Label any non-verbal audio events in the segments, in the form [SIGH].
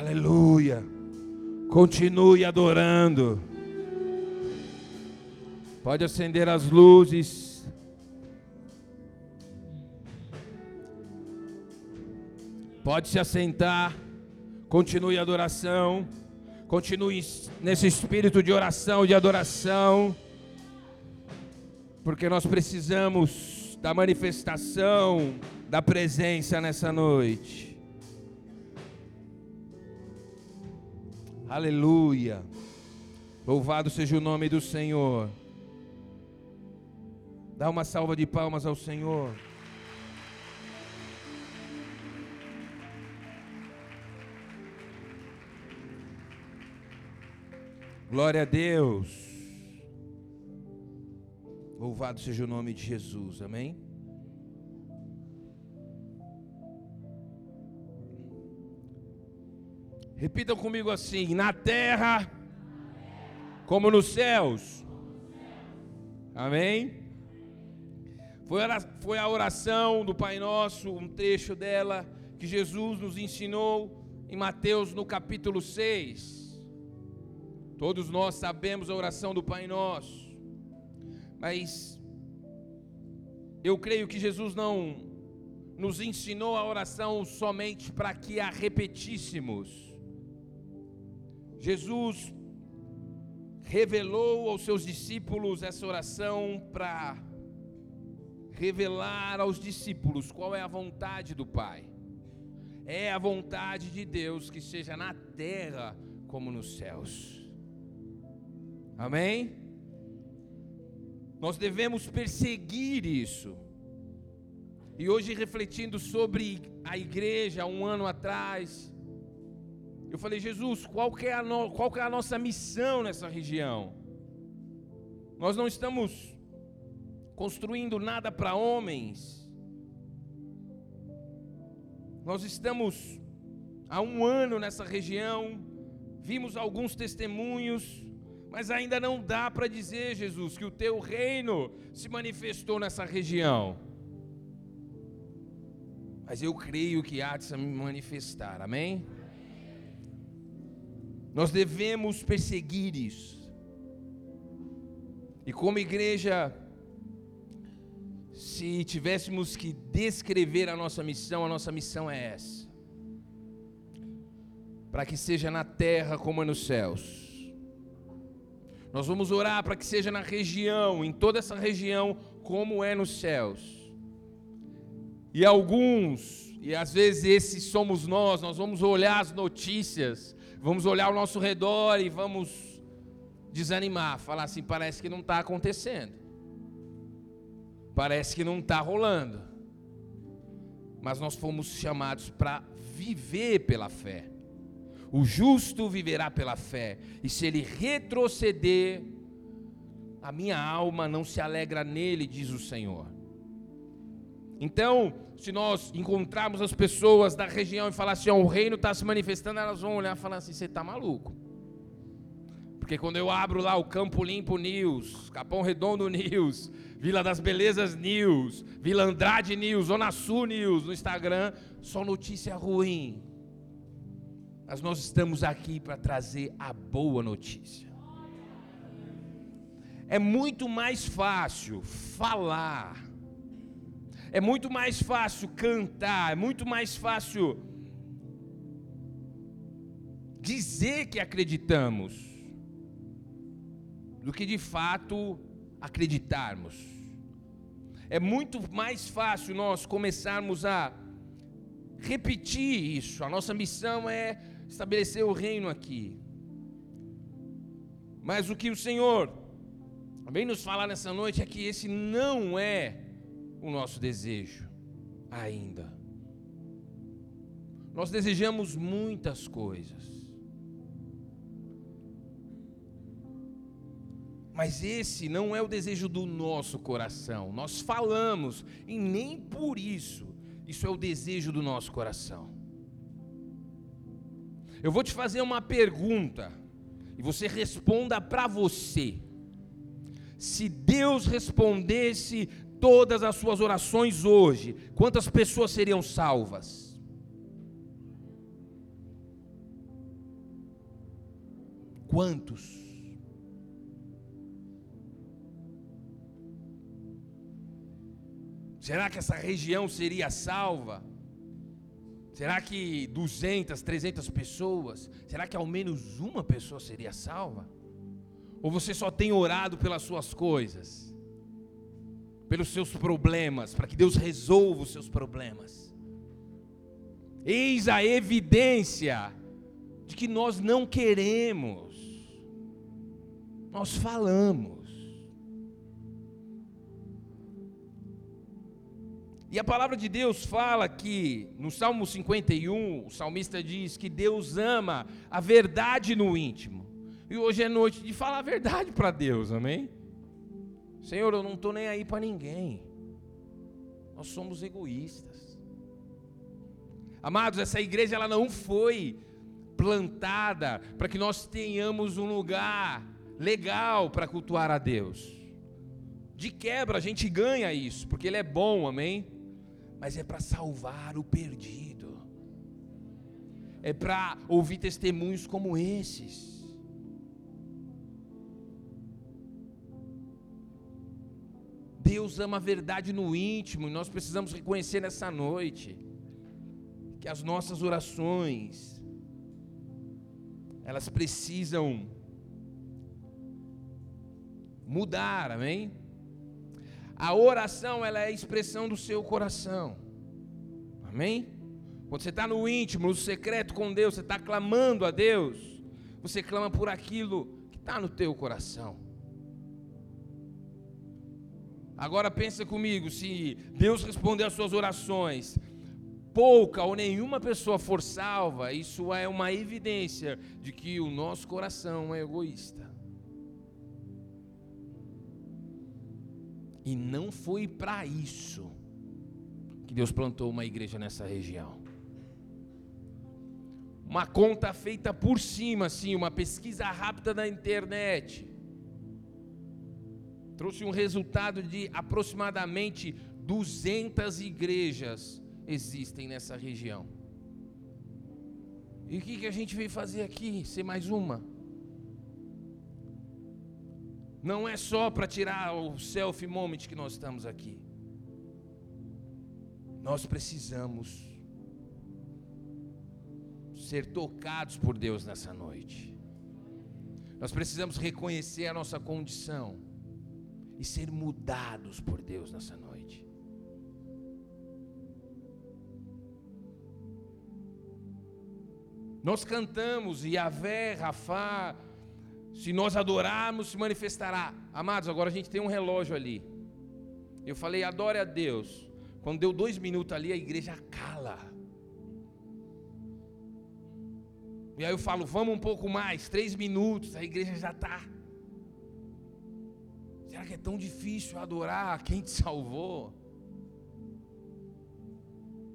Aleluia. Continue adorando. Pode acender as luzes. Pode se assentar. Continue a adoração. Continue nesse espírito de oração, de adoração. Porque nós precisamos da manifestação da presença nessa noite. Aleluia. Louvado seja o nome do Senhor. Dá uma salva de palmas ao Senhor. Glória a Deus. Louvado seja o nome de Jesus. Amém. Repitam comigo assim: na terra, como nos céus. Amém. Foi a oração do Pai Nosso, um trecho dela que Jesus nos ensinou em Mateus no capítulo 6. Todos nós sabemos a oração do Pai Nosso, mas eu creio que Jesus não nos ensinou a oração somente para que a repetíssemos. Jesus revelou aos seus discípulos essa oração para revelar aos discípulos qual é a vontade do Pai. É a vontade de Deus que seja na terra como nos céus. Amém? Nós devemos perseguir isso. E hoje, refletindo sobre a igreja, um ano atrás, eu falei, Jesus, qual que é a, no, qual que é a nossa missão nessa região? Nós não estamos construindo nada para homens. Nós estamos há um ano nessa região, vimos alguns testemunhos, mas ainda não dá para dizer, Jesus, que o teu reino se manifestou nessa região. Mas eu creio que há de se manifestar, amém? Nós devemos perseguir isso. E como igreja, se tivéssemos que descrever a nossa missão, a nossa missão é essa: para que seja na terra como é nos céus. Nós vamos orar para que seja na região, em toda essa região, como é nos céus. E alguns, e às vezes esses somos nós, nós vamos olhar as notícias, vamos olhar ao nosso redor e vamos desanimar, falar assim: parece que não está acontecendo, parece que não está rolando. Mas nós fomos chamados para viver pela fé. O justo viverá pela fé, e se ele retroceder, a minha alma não se alegra nele, diz o Senhor. Então, se nós encontrarmos as pessoas da região e falar assim, oh, o reino está se manifestando, elas vão olhar e falar assim: você está maluco. Porque quando eu abro lá o Campo Limpo News, Capão Redondo News, Vila das Belezas News, Vila Andrade News, Zona Sul News no Instagram, só notícia ruim. Mas nós estamos aqui para trazer a boa notícia. É muito mais fácil falar, é muito mais fácil cantar, é muito mais fácil dizer que acreditamos, do que de fato acreditarmos. É muito mais fácil nós começarmos a repetir isso. A nossa missão é estabelecer o reino aqui. Mas o que o Senhor vem nos falar nessa noite é que esse não é o nosso desejo ainda. Nós desejamos muitas coisas. Mas esse não é o desejo do nosso coração. Nós falamos, e nem por isso, isso é o desejo do nosso coração. Eu vou te fazer uma pergunta e você responda para você. Se Deus respondesse todas as suas orações hoje, quantas pessoas seriam salvas? Quantos? Será que essa região seria salva? Será que 200, 300 pessoas? Será que ao menos uma pessoa seria salva? Ou você só tem orado pelas suas coisas? Pelos seus problemas, para que Deus resolva os seus problemas? Eis a evidência de que nós não queremos. Nós falamos. E a palavra de Deus fala que, no Salmo 51, o salmista diz que Deus ama a verdade no íntimo. E hoje é noite de falar a verdade para Deus, amém? Senhor, eu não estou nem aí para ninguém. Nós somos egoístas. Amados, essa igreja ela não foi plantada para que nós tenhamos um lugar legal para cultuar a Deus. De quebra a gente ganha isso, porque Ele é bom, amém? mas é para salvar o perdido, é para ouvir testemunhos como esses. Deus ama a verdade no íntimo e nós precisamos reconhecer nessa noite que as nossas orações elas precisam mudar, amém? A oração ela é a expressão do seu coração. Amém? Quando você está no íntimo, no secreto com Deus, você está clamando a Deus, você clama por aquilo que está no teu coração. Agora pensa comigo, se Deus responder às suas orações, pouca ou nenhuma pessoa for salva, isso é uma evidência de que o nosso coração é egoísta. E não foi para isso que Deus plantou uma igreja nessa região. Uma conta feita por cima, assim, uma pesquisa rápida na internet. Trouxe um resultado de aproximadamente 200 igrejas existem nessa região. E o que, que a gente veio fazer aqui? Ser mais uma? Não é só para tirar o selfie moment que nós estamos aqui. Nós precisamos ser tocados por Deus nessa noite. Nós precisamos reconhecer a nossa condição e ser mudados por Deus nessa noite. Nós cantamos Yahvé, Rafá, se nós adorarmos, se manifestará. Amados, agora a gente tem um relógio ali. Eu falei, adore a Deus. Quando deu dois minutos ali, a igreja cala. E aí eu falo, vamos um pouco mais, três minutos, a igreja já está. Será que é tão difícil adorar quem te salvou?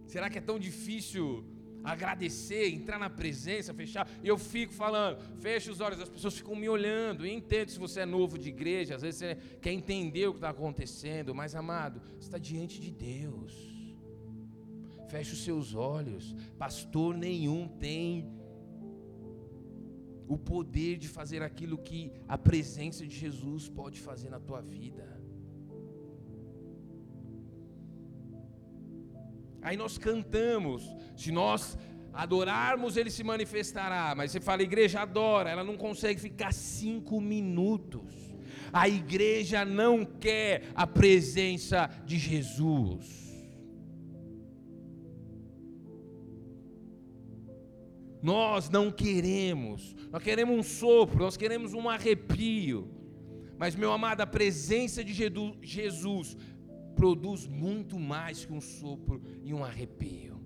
Será que é tão difícil agradecer, entrar na presença, fechar. Eu fico falando, fecha os olhos, as pessoas ficam me olhando. E entendo se você é novo de igreja, às vezes você quer entender o que está acontecendo, mas amado, você está diante de Deus. Feche os seus olhos. Pastor nenhum tem o poder de fazer aquilo que a presença de Jesus pode fazer na tua vida. Aí nós cantamos, se nós adorarmos, ele se manifestará. Mas você fala, igreja adora, ela não consegue ficar cinco minutos. A igreja não quer a presença de Jesus. Nós não queremos, nós queremos um sopro, nós queremos um arrepio. Mas, meu amado, a presença de Jesus produz muito mais que um sopro e um arrepio.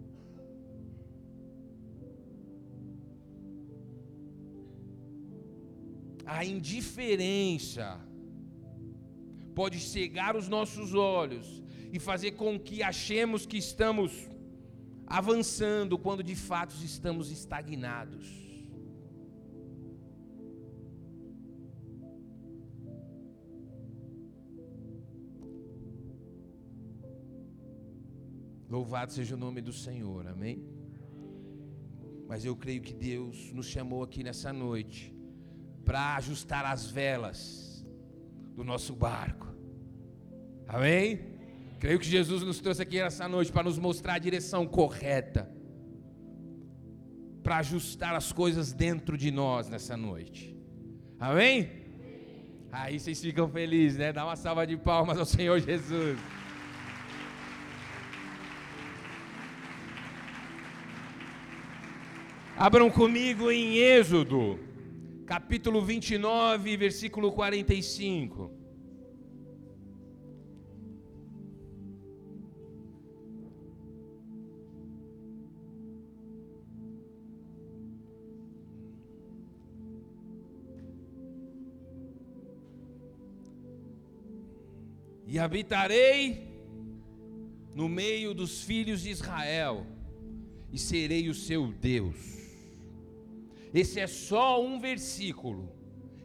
A indiferença pode cegar os nossos olhos e fazer com que achemos que estamos avançando quando de fato estamos estagnados. Louvado seja o nome do Senhor, amém? Mas eu creio que Deus nos chamou aqui nessa noite para ajustar as velas do nosso barco. Amém? Creio que Jesus nos trouxe aqui essa noite para nos mostrar a direção correta, para ajustar as coisas dentro de nós nessa noite. Amém? Aí vocês ficam felizes, né? Dá uma salva de palmas ao Senhor Jesus. Abram comigo em Êxodo, capítulo 29, versículo 45. Habitarei no meio dos filhos de Israel, e serei o seu Deus. Esse é só um versículo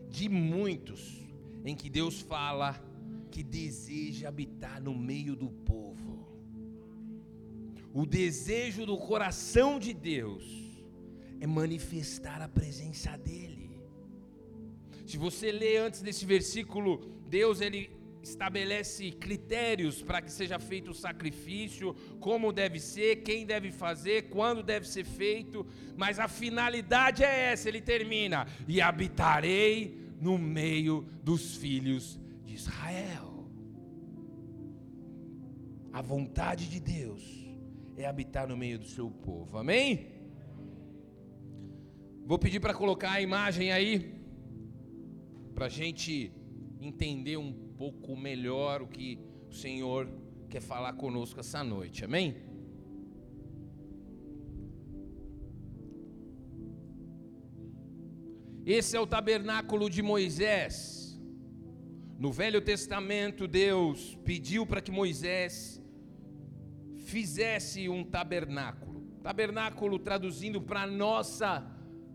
de muitos em que Deus fala que deseja habitar no meio do povo. O desejo do coração de Deus é manifestar a presença dele. Se você ler antes desse versículo, Deus ele estabelece critérios para que seja feito o sacrifício, como deve ser, quem deve fazer, quando deve ser feito, mas a finalidade é essa, ele termina: e habitarei no meio dos filhos de Israel. A vontade de Deus é habitar no meio do seu povo, amém? Vou pedir para colocar a imagem aí, para a gente entender um pouco melhor o que o Senhor quer falar conosco essa noite, amém? Esse é o tabernáculo de Moisés. No Velho Testamento, Deus pediu para que Moisés fizesse um tabernáculo. Tabernáculo, traduzindo para a nossa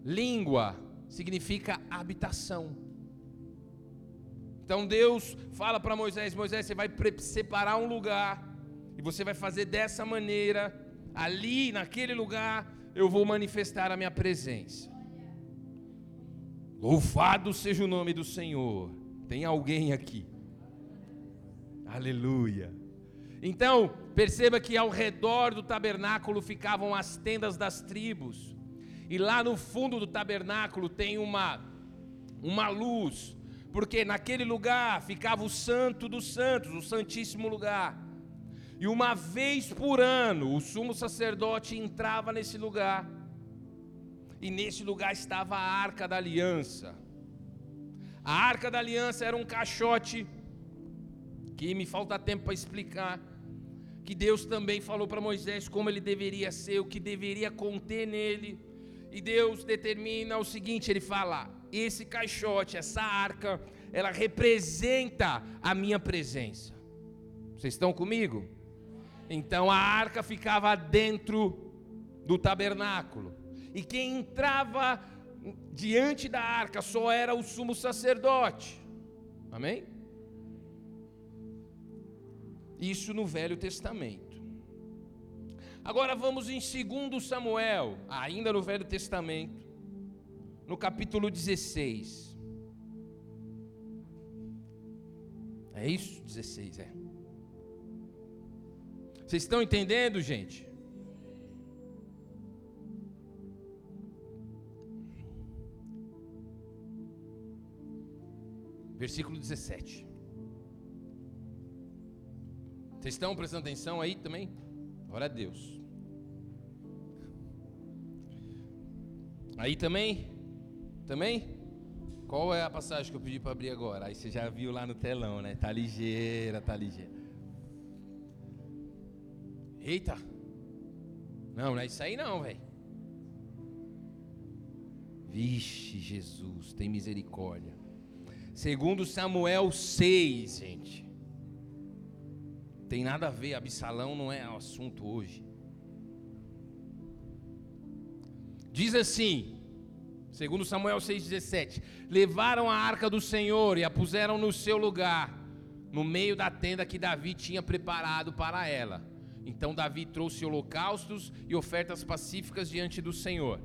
língua, significa habitação. Então Deus fala para Moisés: Moisés, você vai separar um lugar, e você vai fazer dessa maneira, ali, naquele lugar, eu vou manifestar a minha presença. Louvado seja o nome do Senhor. Tem alguém aqui? Aleluia. Então, perceba que ao redor do tabernáculo ficavam as tendas das tribos. E lá no fundo do tabernáculo tem uma uma luz porque naquele lugar ficava o Santo dos Santos, o Santíssimo Lugar. E uma vez por ano, o sumo sacerdote entrava nesse lugar, e nesse lugar estava a arca da aliança. A arca da aliança era um caixote, que me falta tempo para explicar, que Deus também falou para Moisés como ele deveria ser, o que deveria conter nele. E Deus determina o seguinte: ele fala, esse caixote, essa arca, ela representa a minha presença. Vocês estão comigo? Então a arca ficava dentro do tabernáculo. E quem entrava diante da arca só era o sumo sacerdote. Amém? Isso no Velho Testamento. Agora vamos em 2 Samuel, ainda no Velho Testamento no capítulo 16. É isso? 16, é. Vocês estão entendendo, gente? Versículo 17. Vocês estão prestando atenção aí também? Glória a Deus. Aí também? Também? Qual é a passagem que eu pedi para abrir agora? Aí você já viu lá no telão, né? Tá ligeira, tá ligeira. Eita! Não, não é isso aí não, velho. Vixe, Jesus, tem misericórdia. Segundo Samuel 6, gente. Tem nada a ver, Absalão não é assunto hoje. Diz assim: Segundo Samuel 6,17: Levaram a arca do Senhor e a puseram no seu lugar, no meio da tenda que Davi tinha preparado para ela. Então Davi trouxe holocaustos e ofertas pacíficas diante do Senhor.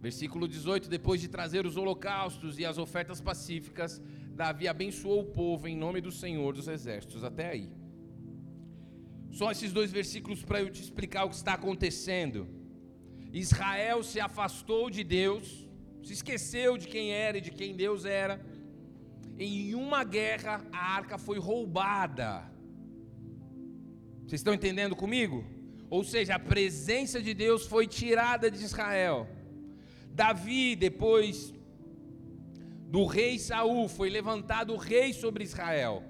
Versículo 18: Depois de trazer os holocaustos e as ofertas pacíficas, Davi abençoou o povo em nome do Senhor dos Exércitos. Até aí. Só esses dois versículos para eu te explicar o que está acontecendo. Israel se afastou de Deus, se esqueceu de quem era e de quem Deus era. Em uma guerra, a arca foi roubada. Vocês estão entendendo comigo? Ou seja, a presença de Deus foi tirada de Israel. Davi, depois do rei Saul, foi levantado rei sobre Israel.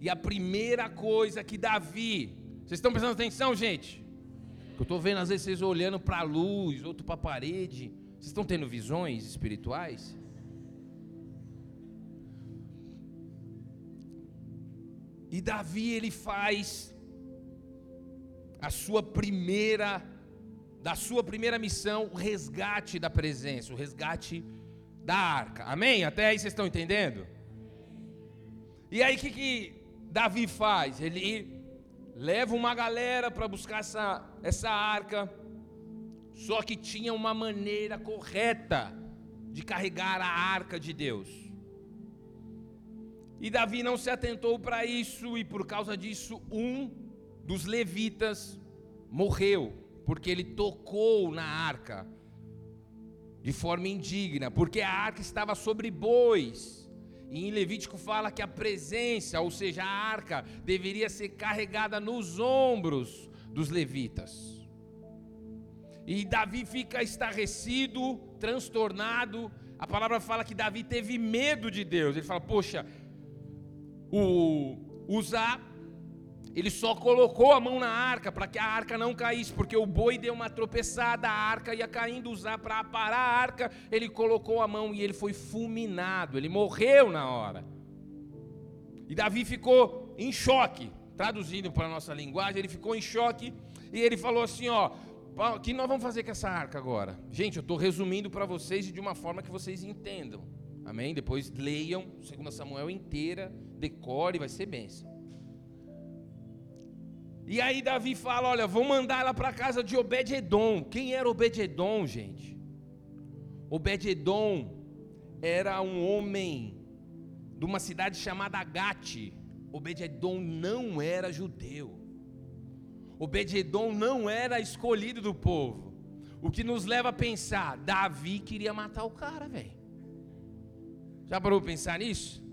E a primeira coisa que Davi, vocês estão prestando atenção, gente? Eu estou vendo às vezes vocês olhando para a luz, outro para a parede. Vocês estão tendo visões espirituais? E Davi ele faz a sua primeira da sua primeira missão, o resgate da presença, o resgate da arca. Amém? Até aí vocês estão entendendo? E aí o que, que Davi faz? Ele leva uma galera para buscar essa, essa arca, só que tinha uma maneira correta de carregar a arca de Deus. E Davi não se atentou para isso, e por causa disso, um dos levitas morreu, porque ele tocou na arca de forma indigna, porque a arca estava sobre bois. E em Levítico fala que a presença, ou seja, a arca, deveria ser carregada nos ombros dos levitas. E Davi fica estarrecido, transtornado. A palavra fala que Davi teve medo de Deus. Ele fala: Poxa, o Uzá ele só colocou a mão na arca para que a arca não caísse, porque o boi deu uma tropeçada, a arca ia caindo, usar para parar a arca, ele colocou a mão e ele foi fulminado, ele morreu na hora. E Davi ficou em choque, traduzindo para a nossa linguagem, ele ficou em choque e ele falou assim: Ó, o que nós vamos fazer com essa arca agora? Gente, eu estou resumindo para vocês de uma forma que vocês entendam, amém? Depois leiam 2 Samuel inteira, decore, vai ser bênção. E aí Davi fala: Olha, vou mandar ela para a casa de Obed-Edom. Quem era Obed-Edom, gente? Obed-Edom era um homem de uma cidade chamada Gate. Obed-Edom não era judeu. Obed-Edom não era escolhido do povo. O que nos leva a pensar: Davi queria matar o cara, velho. Já parou para pensar nisso?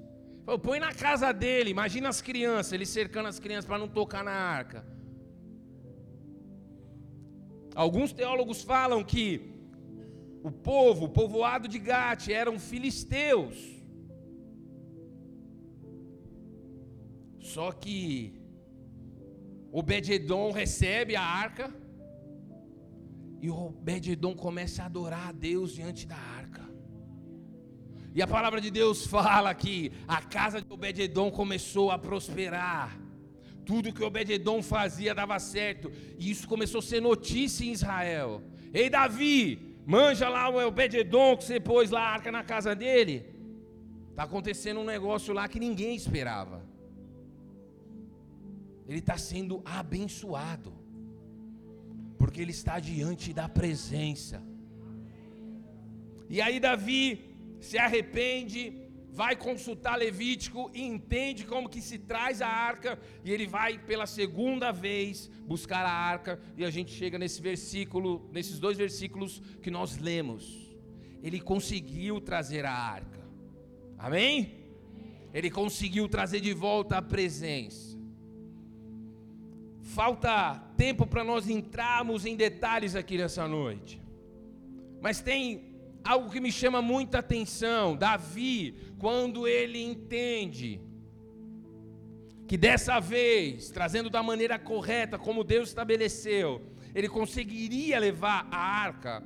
Põe na casa dele, imagina as crianças, ele cercando as crianças para não tocar na arca. Alguns teólogos falam que o povo, o povoado de Gate, eram filisteus. Só que Obed-Edom recebe a arca e Obed-Edom começa a adorar a Deus diante da arca. E a palavra de Deus fala que a casa de Obed-Edom começou a prosperar. Tudo que Obed-Edom fazia dava certo. E isso começou a ser notícia em Israel. Ei, Davi, manja lá o Obed-Edom que você pôs lá a arca na casa dele. Está acontecendo um negócio lá que ninguém esperava. Ele está sendo abençoado. Porque ele está diante da presença. E aí Davi se arrepende, vai consultar Levítico e entende como que se traz a arca, e ele vai pela segunda vez buscar a arca, e a gente chega nesse versículo, nesses dois versículos que nós lemos. Ele conseguiu trazer a arca. Amém? Ele conseguiu trazer de volta a presença. Falta tempo para nós entrarmos em detalhes aqui nessa noite. Mas tem algo que me chama muita atenção. Davi, quando ele entende que dessa vez, trazendo da maneira correta, como Deus estabeleceu, ele conseguiria levar a arca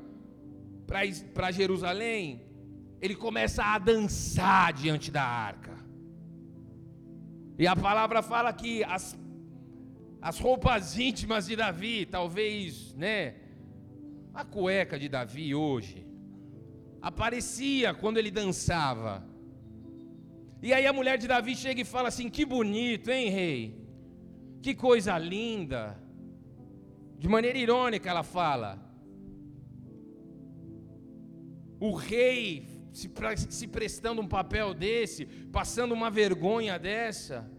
para Jerusalém, ele começa a dançar diante da arca. E a palavra fala que as, as roupas íntimas de Davi, talvez, né, a cueca de Davi hoje, aparecia quando ele dançava. E aí a mulher de Davi chega e fala assim: Que bonito, hein, rei? Que coisa linda. De maneira irônica ela fala. o rei se, se prestando um papel desse, passando uma vergonha dessa.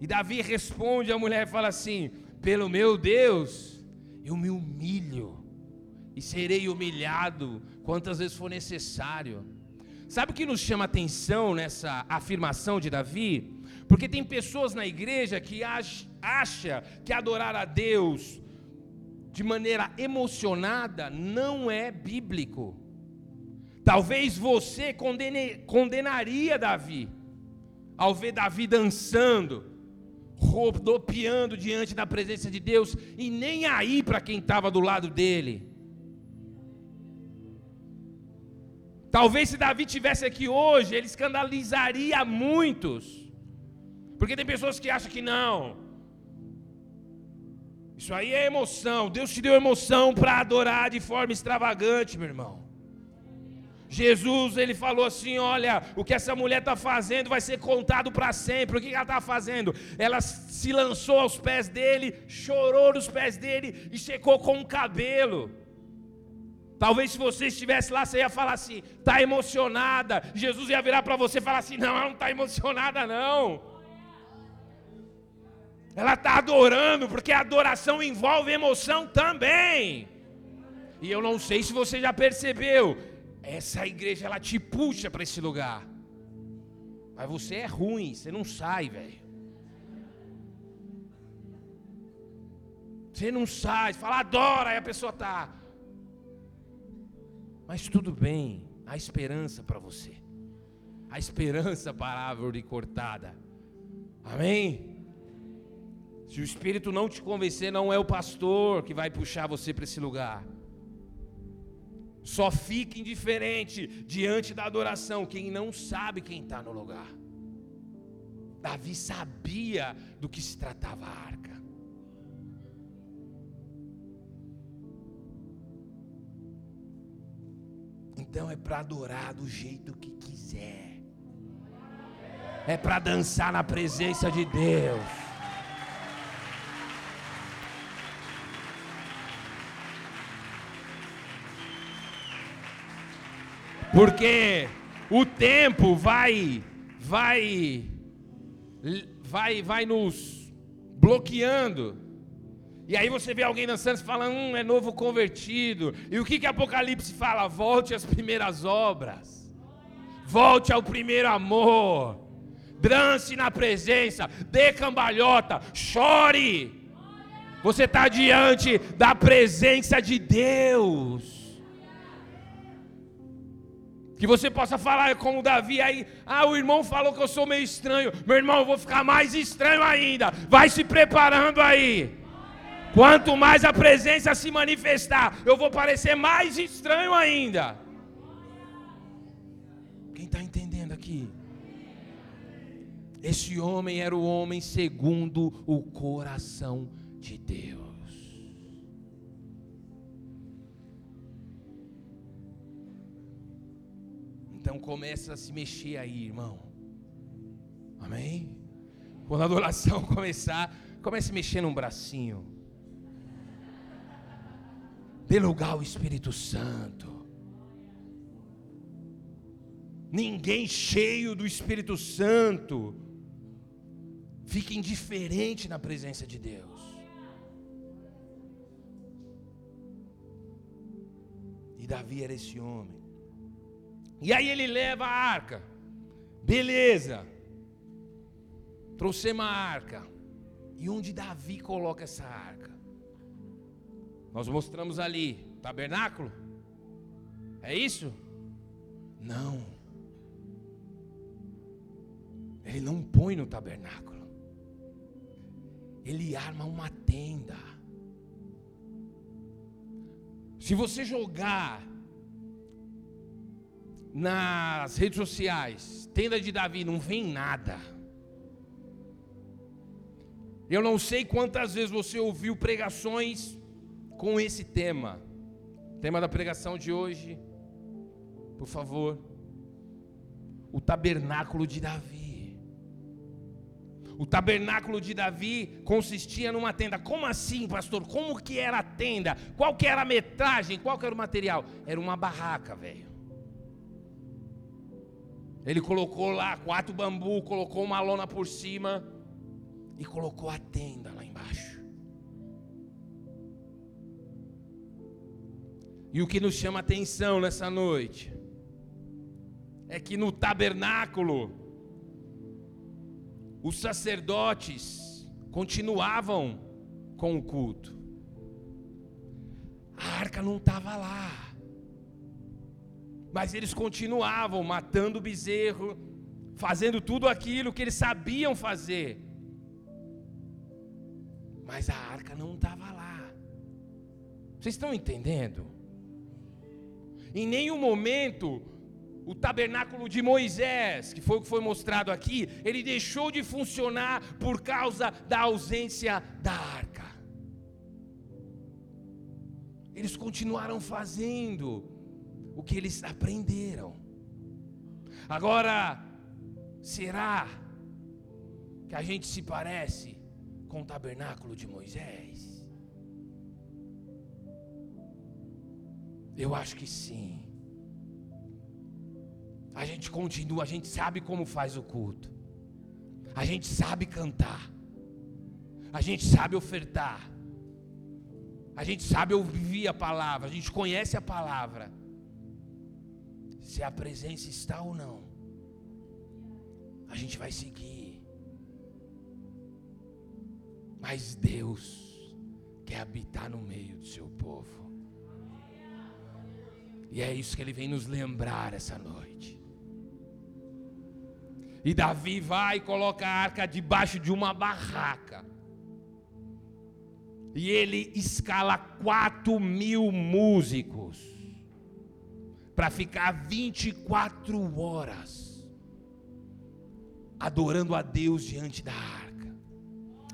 E Davi responde à mulher e fala assim: Pelo meu Deus, eu me humilho e serei humilhado quantas vezes for necessário. Sabe o que nos chama atenção nessa afirmação de Davi? Porque tem pessoas na igreja que acham que adorar a Deus de maneira emocionada não é bíblico. Talvez você condene, condenaria Davi ao ver Davi dançando, rodopiando diante da presença de Deus e nem aí para quem estava do lado dele. Talvez se Davi tivesse aqui hoje, ele escandalizaria muitos. Porque tem pessoas que acham que não. Isso aí é emoção. Deus te deu emoção para adorar de forma extravagante, meu irmão. Jesus, ele falou assim: Olha, o que essa mulher está fazendo vai ser contado para sempre. O que ela está fazendo? Ela se lançou aos pés dele, chorou nos pés dele e secou com o cabelo. Talvez se você estivesse lá, você ia falar assim: está emocionada. Jesus ia virar para você e falar assim: não, ela não está emocionada, não. Ela está adorando, porque a adoração envolve emoção também. E eu não sei se você já percebeu, essa igreja ela te puxa para esse lugar. Mas você é ruim, você não sai, velho. Você não sai, fala adora, aí a pessoa tá. Mas tudo bem, há esperança para você. Há esperança para a árvore cortada. Amém? Se o Espírito não te convencer, não é o pastor que vai puxar você para esse lugar. Só fique indiferente diante da adoração quem não sabe quem está no lugar. Davi sabia do que se tratava a arca. Então é para adorar do jeito que quiser. É para dançar na presença de Deus. Porque o tempo vai vai vai vai nos bloqueando. E aí você vê alguém dançando e fala, hum, é novo convertido. E o que que Apocalipse fala? Volte às primeiras obras. Volte ao primeiro amor. Dance na presença, dê cambalhota, chore. Você está diante da presença de Deus. Que você possa falar como Davi aí, ah, o irmão falou que eu sou meio estranho. Meu irmão, eu vou ficar mais estranho ainda. Vai se preparando aí. Quanto mais a presença se manifestar, eu vou parecer mais estranho ainda. Quem está entendendo aqui? Esse homem era o homem segundo o coração de Deus. Então começa a se mexer aí, irmão. Amém? Quando a adoração [LAUGHS] começar, comece a mexer num bracinho. Dê lugar ao Espírito Santo. Ninguém cheio do Espírito Santo fica indiferente na presença de Deus. E Davi era esse homem. E aí ele leva a arca. Beleza. Trouxemos a arca. E onde Davi coloca essa arca? Nós mostramos ali, tabernáculo? É isso? Não. Ele não põe no tabernáculo. Ele arma uma tenda. Se você jogar nas redes sociais, tenda de Davi, não vem nada. Eu não sei quantas vezes você ouviu pregações com esse tema. Tema da pregação de hoje, por favor. O tabernáculo de Davi. O tabernáculo de Davi consistia numa tenda. Como assim, pastor? Como que era a tenda? Qual que era a metragem? Qual que era o material? Era uma barraca, velho Ele colocou lá quatro bambu, colocou uma lona por cima e colocou a tenda E o que nos chama atenção nessa noite é que no tabernáculo os sacerdotes continuavam com o culto. A arca não estava lá. Mas eles continuavam matando o bezerro, fazendo tudo aquilo que eles sabiam fazer. Mas a arca não estava lá. Vocês estão entendendo? Em nenhum momento o tabernáculo de Moisés, que foi o que foi mostrado aqui, ele deixou de funcionar por causa da ausência da arca. Eles continuaram fazendo o que eles aprenderam. Agora, será que a gente se parece com o tabernáculo de Moisés? Eu acho que sim. A gente continua, a gente sabe como faz o culto. A gente sabe cantar. A gente sabe ofertar. A gente sabe ouvir a palavra, a gente conhece a palavra se a presença está ou não, a gente vai seguir. Mas Deus quer habitar no meio do seu povo. E é isso que ele vem nos lembrar essa noite. E Davi vai e coloca a arca debaixo de uma barraca. E ele escala quatro mil músicos para ficar 24 horas adorando a Deus diante da arca.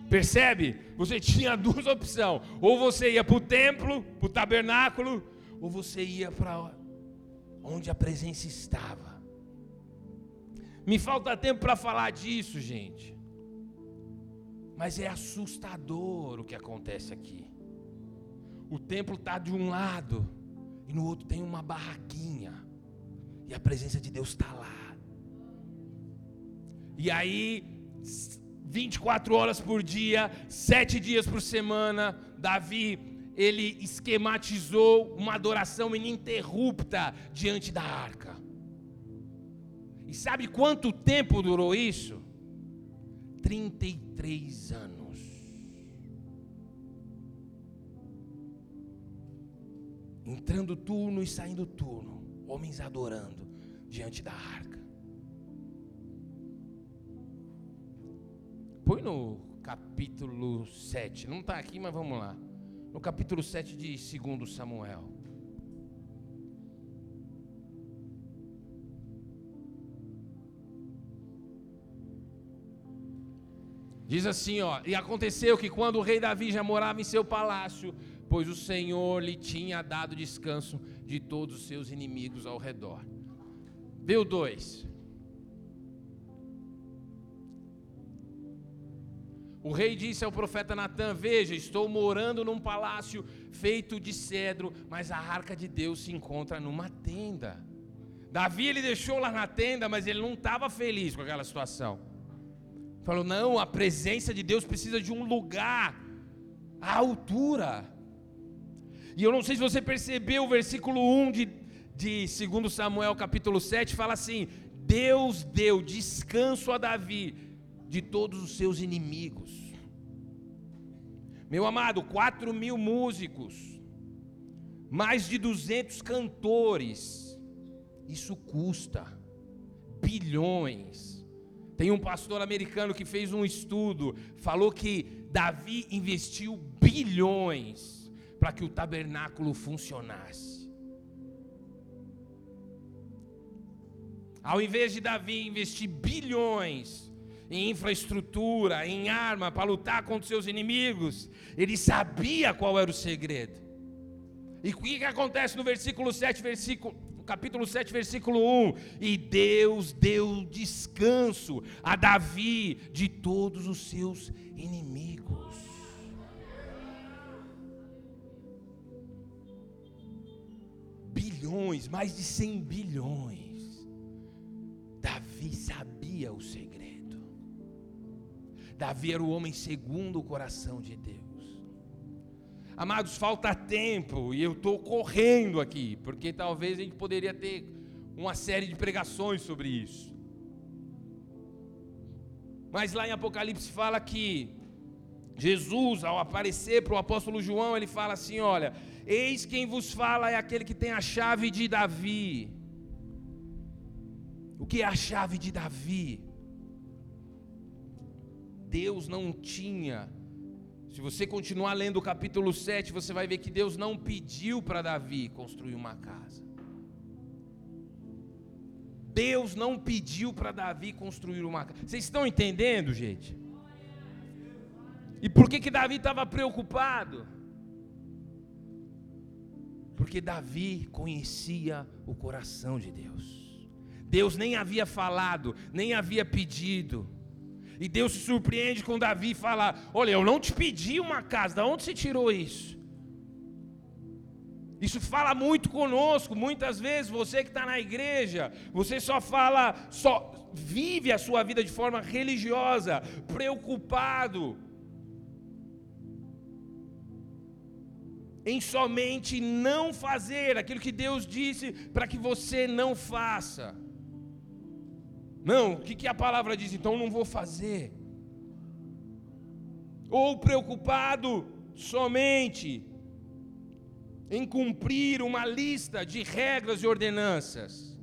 Percebe? Você tinha duas opções: ou você ia para o templo, para o tabernáculo, ou você ia para onde a presença estava. Me falta tempo para falar disso, gente. Mas é assustador o que acontece aqui. O templo está de um lado e no outro tem uma barraquinha. E a presença de Deus está lá. E aí, 24 horas por dia, sete dias por semana, Davi, ele esquematizou uma adoração ininterrupta diante da arca. E sabe quanto tempo durou isso? 33 anos. entrando turno e saindo turno, homens adorando diante da arca. Põe no capítulo 7, não está aqui, mas vamos lá. No capítulo 7 de 2 Samuel. Diz assim, ó, e aconteceu que quando o rei Davi já morava em seu palácio, pois o Senhor lhe tinha dado descanso de todos os seus inimigos ao redor. Viu dois? O rei disse ao profeta Natan: Veja, estou morando num palácio feito de cedro, mas a arca de Deus se encontra numa tenda. Davi ele deixou lá na tenda, mas ele não estava feliz com aquela situação. Falou: Não, a presença de Deus precisa de um lugar à altura. E eu não sei se você percebeu o versículo 1 de, de 2 Samuel capítulo 7, fala assim: Deus deu descanso a Davi de todos os seus inimigos. Meu amado, 4 mil músicos, mais de 200 cantores, isso custa bilhões. Tem um pastor americano que fez um estudo, falou que Davi investiu bilhões para que o tabernáculo funcionasse. Ao invés de Davi investir bilhões em infraestrutura, em arma para lutar contra seus inimigos, ele sabia qual era o segredo. E o que, que acontece no versículo 7, versículo, capítulo 7, versículo 1? E Deus deu descanso a Davi de todos os seus inimigos. bilhões, mais de 100 bilhões. Davi Davi sabia o segredo. Davi era o homem segundo o coração de Deus. Amados, falta tempo e eu estou correndo aqui, porque talvez a gente poderia ter uma série de pregações sobre isso. Mas lá em Apocalipse fala que Jesus, ao aparecer para o apóstolo João, ele fala assim: Olha, eis quem vos fala é aquele que tem a chave de Davi. O que é a chave de Davi? Deus não tinha se você continuar lendo o capítulo 7, você vai ver que Deus não pediu para Davi construir uma casa. Deus não pediu para Davi construir uma casa. Vocês estão entendendo, gente? E por que que Davi estava preocupado? Porque Davi conhecia o coração de Deus. Deus nem havia falado, nem havia pedido. E Deus se surpreende com Davi e fala: Olha, eu não te pedi uma casa, de onde você tirou isso? Isso fala muito conosco. Muitas vezes você que está na igreja, você só fala, só vive a sua vida de forma religiosa, preocupado em somente não fazer aquilo que Deus disse para que você não faça. Não, o que, que a palavra diz? Então não vou fazer. Ou preocupado somente em cumprir uma lista de regras e ordenanças.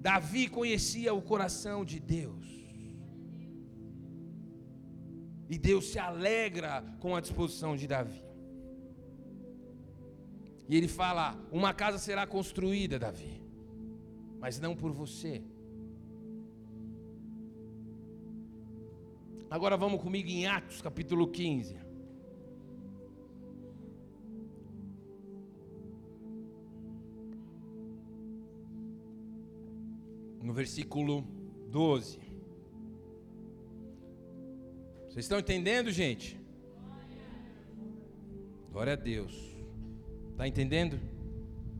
Davi conhecia o coração de Deus. E Deus se alegra com a disposição de Davi. E ele fala: Uma casa será construída, Davi, mas não por você Agora vamos comigo em Atos capítulo 15. No versículo 12. Vocês estão entendendo, gente? Glória a Deus. Está entendendo?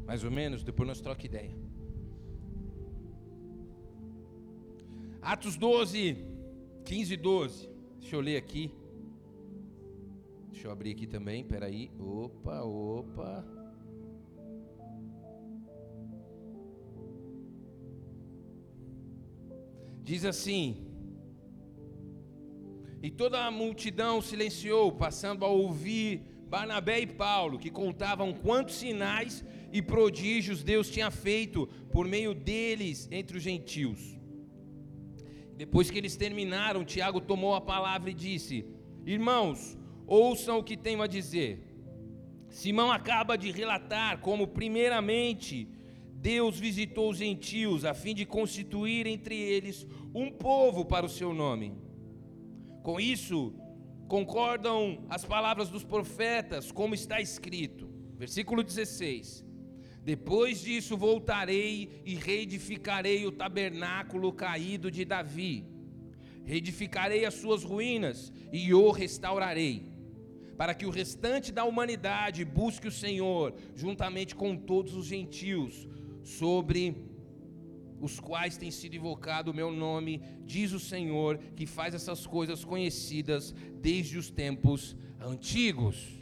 Mais ou menos? Depois nós troca ideia. Atos 12, 15 e 12. Deixa eu ler aqui. Deixa eu abrir aqui também, peraí. Opa, opa. Diz assim: E toda a multidão silenciou, passando a ouvir Barnabé e Paulo, que contavam quantos sinais e prodígios Deus tinha feito por meio deles entre os gentios. Depois que eles terminaram, Tiago tomou a palavra e disse: Irmãos, ouçam o que tenho a dizer. Simão acaba de relatar como, primeiramente, Deus visitou os gentios a fim de constituir entre eles um povo para o seu nome. Com isso, concordam as palavras dos profetas, como está escrito. Versículo 16: depois disso voltarei e reedificarei o tabernáculo caído de Davi. Reedificarei as suas ruínas e o restaurarei, para que o restante da humanidade busque o Senhor, juntamente com todos os gentios, sobre os quais tem sido invocado o meu nome, diz o Senhor, que faz essas coisas conhecidas desde os tempos antigos.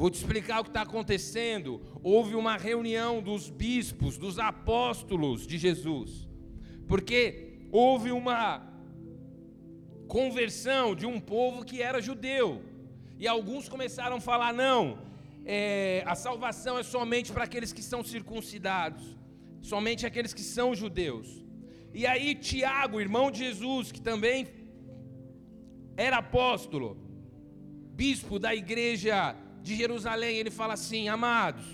Vou te explicar o que está acontecendo. Houve uma reunião dos bispos, dos apóstolos de Jesus, porque houve uma conversão de um povo que era judeu, e alguns começaram a falar: não, é, a salvação é somente para aqueles que são circuncidados, somente aqueles que são judeus. E aí, Tiago, irmão de Jesus, que também era apóstolo, bispo da igreja de Jerusalém, ele fala assim: Amados,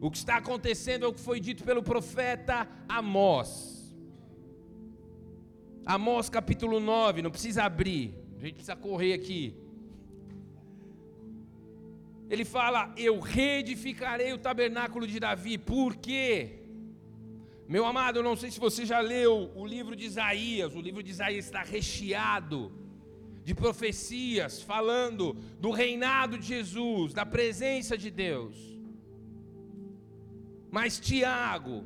o que está acontecendo é o que foi dito pelo profeta Amós. Amós capítulo 9, não precisa abrir, a gente precisa correr aqui. Ele fala: Eu reedificarei o tabernáculo de Davi, por quê? Meu amado, eu não sei se você já leu o livro de Isaías, o livro de Isaías está recheado de profecias falando do reinado de Jesus, da presença de Deus. Mas Tiago,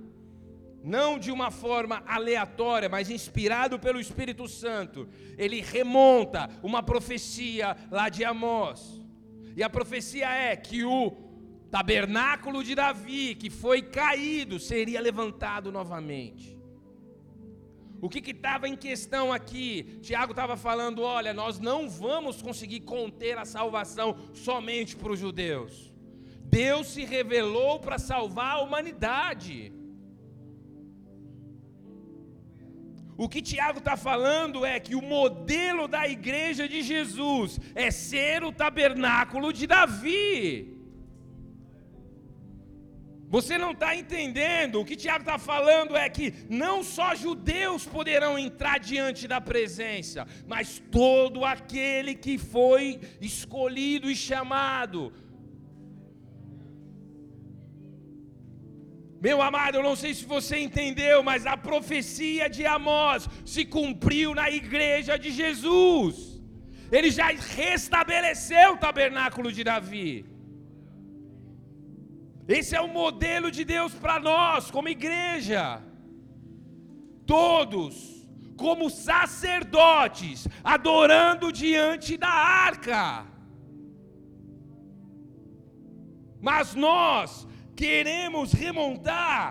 não de uma forma aleatória, mas inspirado pelo Espírito Santo, ele remonta uma profecia lá de Amós. E a profecia é que o tabernáculo de Davi, que foi caído, seria levantado novamente. O que estava em questão aqui? Tiago estava falando: olha, nós não vamos conseguir conter a salvação somente para os judeus. Deus se revelou para salvar a humanidade. O que Tiago está falando é que o modelo da igreja de Jesus é ser o tabernáculo de Davi. Você não está entendendo. O que Tiago está falando é que não só judeus poderão entrar diante da presença, mas todo aquele que foi escolhido e chamado Meu amado, eu não sei se você entendeu, mas a profecia de Amós se cumpriu na igreja de Jesus. Ele já restabeleceu o tabernáculo de Davi. Esse é o modelo de Deus para nós, como igreja. Todos, como sacerdotes, adorando diante da arca. Mas nós queremos remontar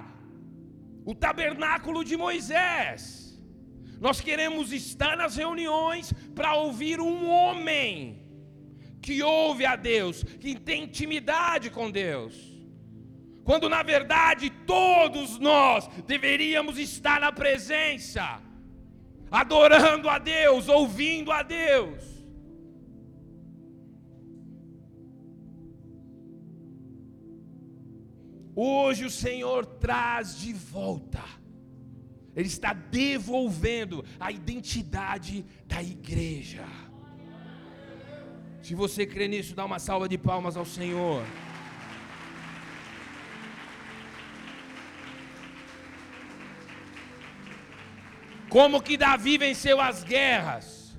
o tabernáculo de Moisés. Nós queremos estar nas reuniões para ouvir um homem que ouve a Deus, que tem intimidade com Deus. Quando na verdade todos nós deveríamos estar na presença, adorando a Deus, ouvindo a Deus. Hoje o Senhor traz de volta, Ele está devolvendo a identidade da igreja. Se você crê nisso, dá uma salva de palmas ao Senhor. Como que Davi venceu as guerras?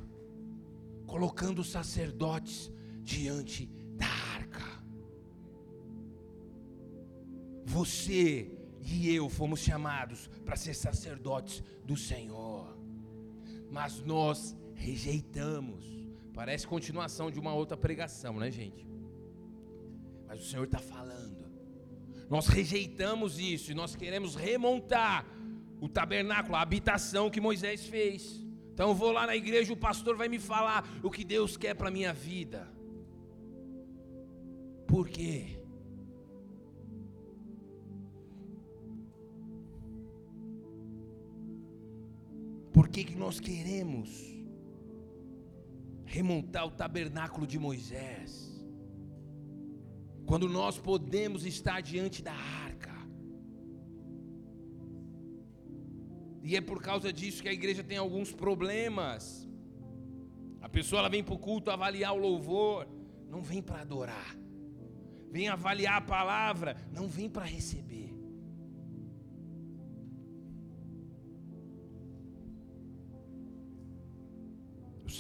Colocando os sacerdotes diante Você e eu fomos chamados para ser sacerdotes do Senhor, mas nós rejeitamos. Parece continuação de uma outra pregação, né, gente? Mas o Senhor está falando. Nós rejeitamos isso e nós queremos remontar o tabernáculo, a habitação que Moisés fez. Então eu vou lá na igreja, o pastor vai me falar o que Deus quer para minha vida. Por quê? Por que, que nós queremos remontar o tabernáculo de Moisés? Quando nós podemos estar diante da arca. E é por causa disso que a igreja tem alguns problemas. A pessoa ela vem para o culto avaliar o louvor, não vem para adorar. Vem avaliar a palavra, não vem para receber.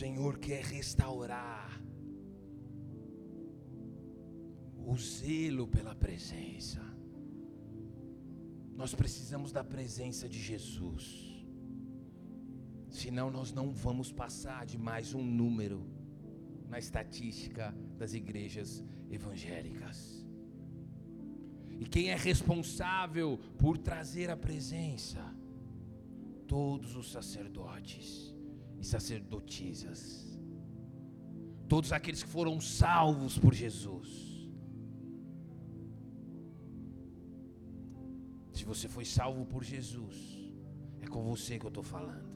Senhor quer restaurar o zelo pela presença. Nós precisamos da presença de Jesus. Senão nós não vamos passar de mais um número na estatística das igrejas evangélicas. E quem é responsável por trazer a presença? Todos os sacerdotes e sacerdotisas. Todos aqueles que foram salvos por Jesus. Você foi salvo por Jesus, é com você que eu estou falando.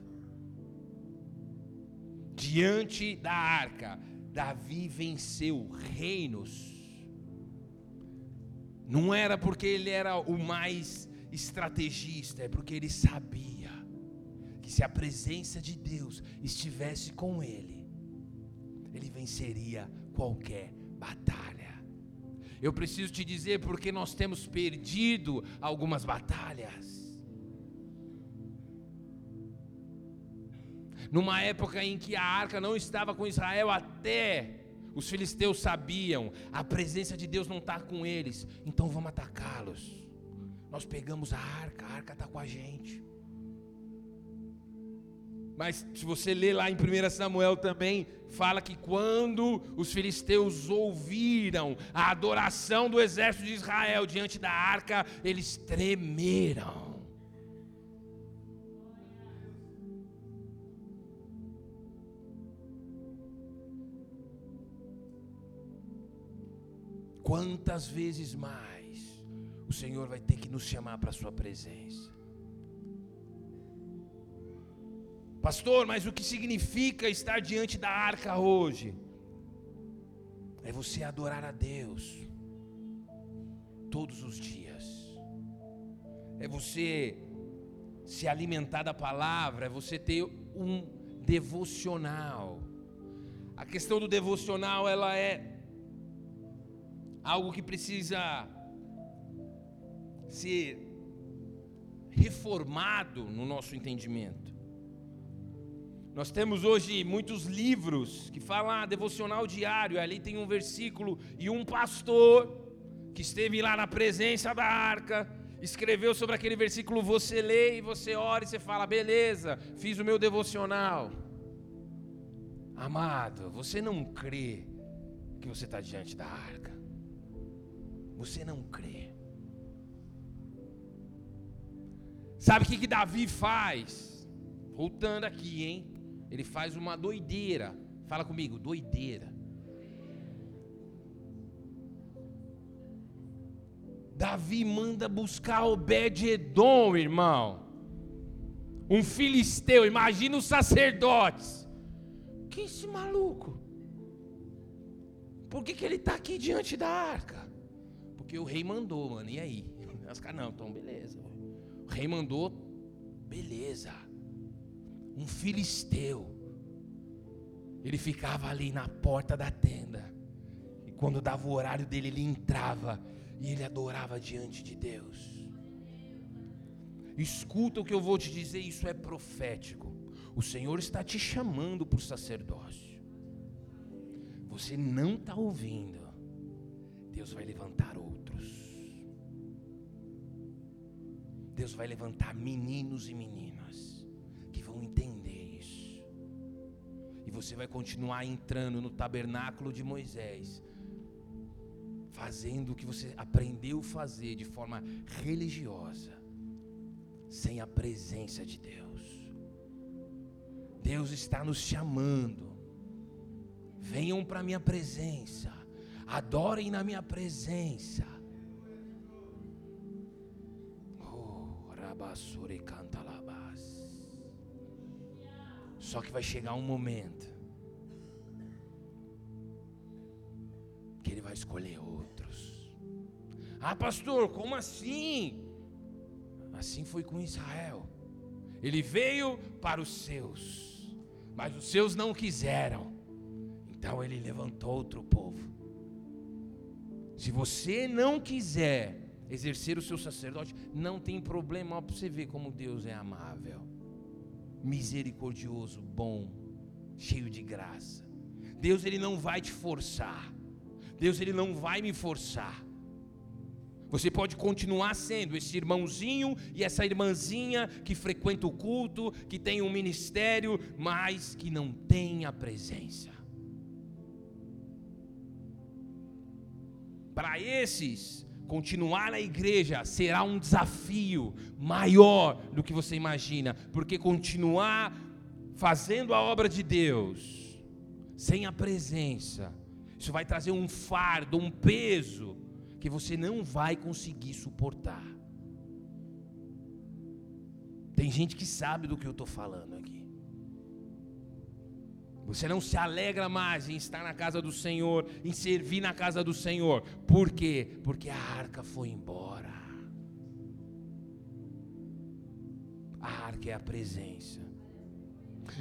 Diante da arca, Davi venceu reinos. Não era porque ele era o mais estrategista, é porque ele sabia que se a presença de Deus estivesse com ele, ele venceria qualquer batalha. Eu preciso te dizer porque nós temos perdido algumas batalhas. Numa época em que a arca não estava com Israel, até os filisteus sabiam, a presença de Deus não está com eles, então vamos atacá-los. nós pegamos a arca, a arca está com a gente. Mas se você ler lá em 1 Samuel também, fala que quando os filisteus ouviram a adoração do exército de Israel diante da arca, eles tremeram. Quantas vezes mais o Senhor vai ter que nos chamar para a Sua presença? Pastor, mas o que significa estar diante da arca hoje? É você adorar a Deus todos os dias, é você se alimentar da palavra, é você ter um devocional. A questão do devocional, ela é algo que precisa ser reformado no nosso entendimento. Nós temos hoje muitos livros que falam ah, devocional diário, ali tem um versículo e um pastor que esteve lá na presença da arca, escreveu sobre aquele versículo, você lê e você ora e você fala, beleza, fiz o meu devocional. Amado, você não crê que você está diante da arca. Você não crê. Sabe o que, que Davi faz? Voltando aqui, hein? Ele faz uma doideira. Fala comigo, doideira. Davi manda buscar Obed-Edom, irmão. Um filisteu, imagina os sacerdotes. Que esse maluco? Por que, que ele está aqui diante da arca? Porque o rei mandou, mano. E aí? [LAUGHS] Os caras, não, então beleza. O rei mandou, beleza. Um filisteu. Ele ficava ali na porta da tenda. E quando dava o horário dele, ele entrava e ele adorava diante de Deus. Escuta o que eu vou te dizer, isso é profético. O Senhor está te chamando para o sacerdócio. Você não está ouvindo. Deus vai levantar outros. Deus vai levantar meninos e meninas E você vai continuar entrando no tabernáculo de Moisés, fazendo o que você aprendeu a fazer de forma religiosa, sem a presença de Deus. Deus está nos chamando. Venham para a minha presença adorem na minha presença. Oh, rabassure canta. Só que vai chegar um momento que ele vai escolher outros. Ah, pastor, como assim? Assim foi com Israel. Ele veio para os seus, mas os seus não quiseram. Então ele levantou outro povo. Se você não quiser exercer o seu sacerdote, não tem problema para você ver como Deus é amável, misericordioso, bom, cheio de graça. Deus ele não vai te forçar. Deus ele não vai me forçar. Você pode continuar sendo esse irmãozinho e essa irmãzinha que frequenta o culto, que tem um ministério, mas que não tem a presença. Para esses, continuar na igreja será um desafio maior do que você imagina, porque continuar fazendo a obra de Deus sem a presença, isso vai trazer um fardo, um peso que você não vai conseguir suportar. Tem gente que sabe do que eu estou falando aqui. Você não se alegra mais em estar na casa do Senhor, em servir na casa do Senhor. Por quê? Porque a arca foi embora. A arca é a presença.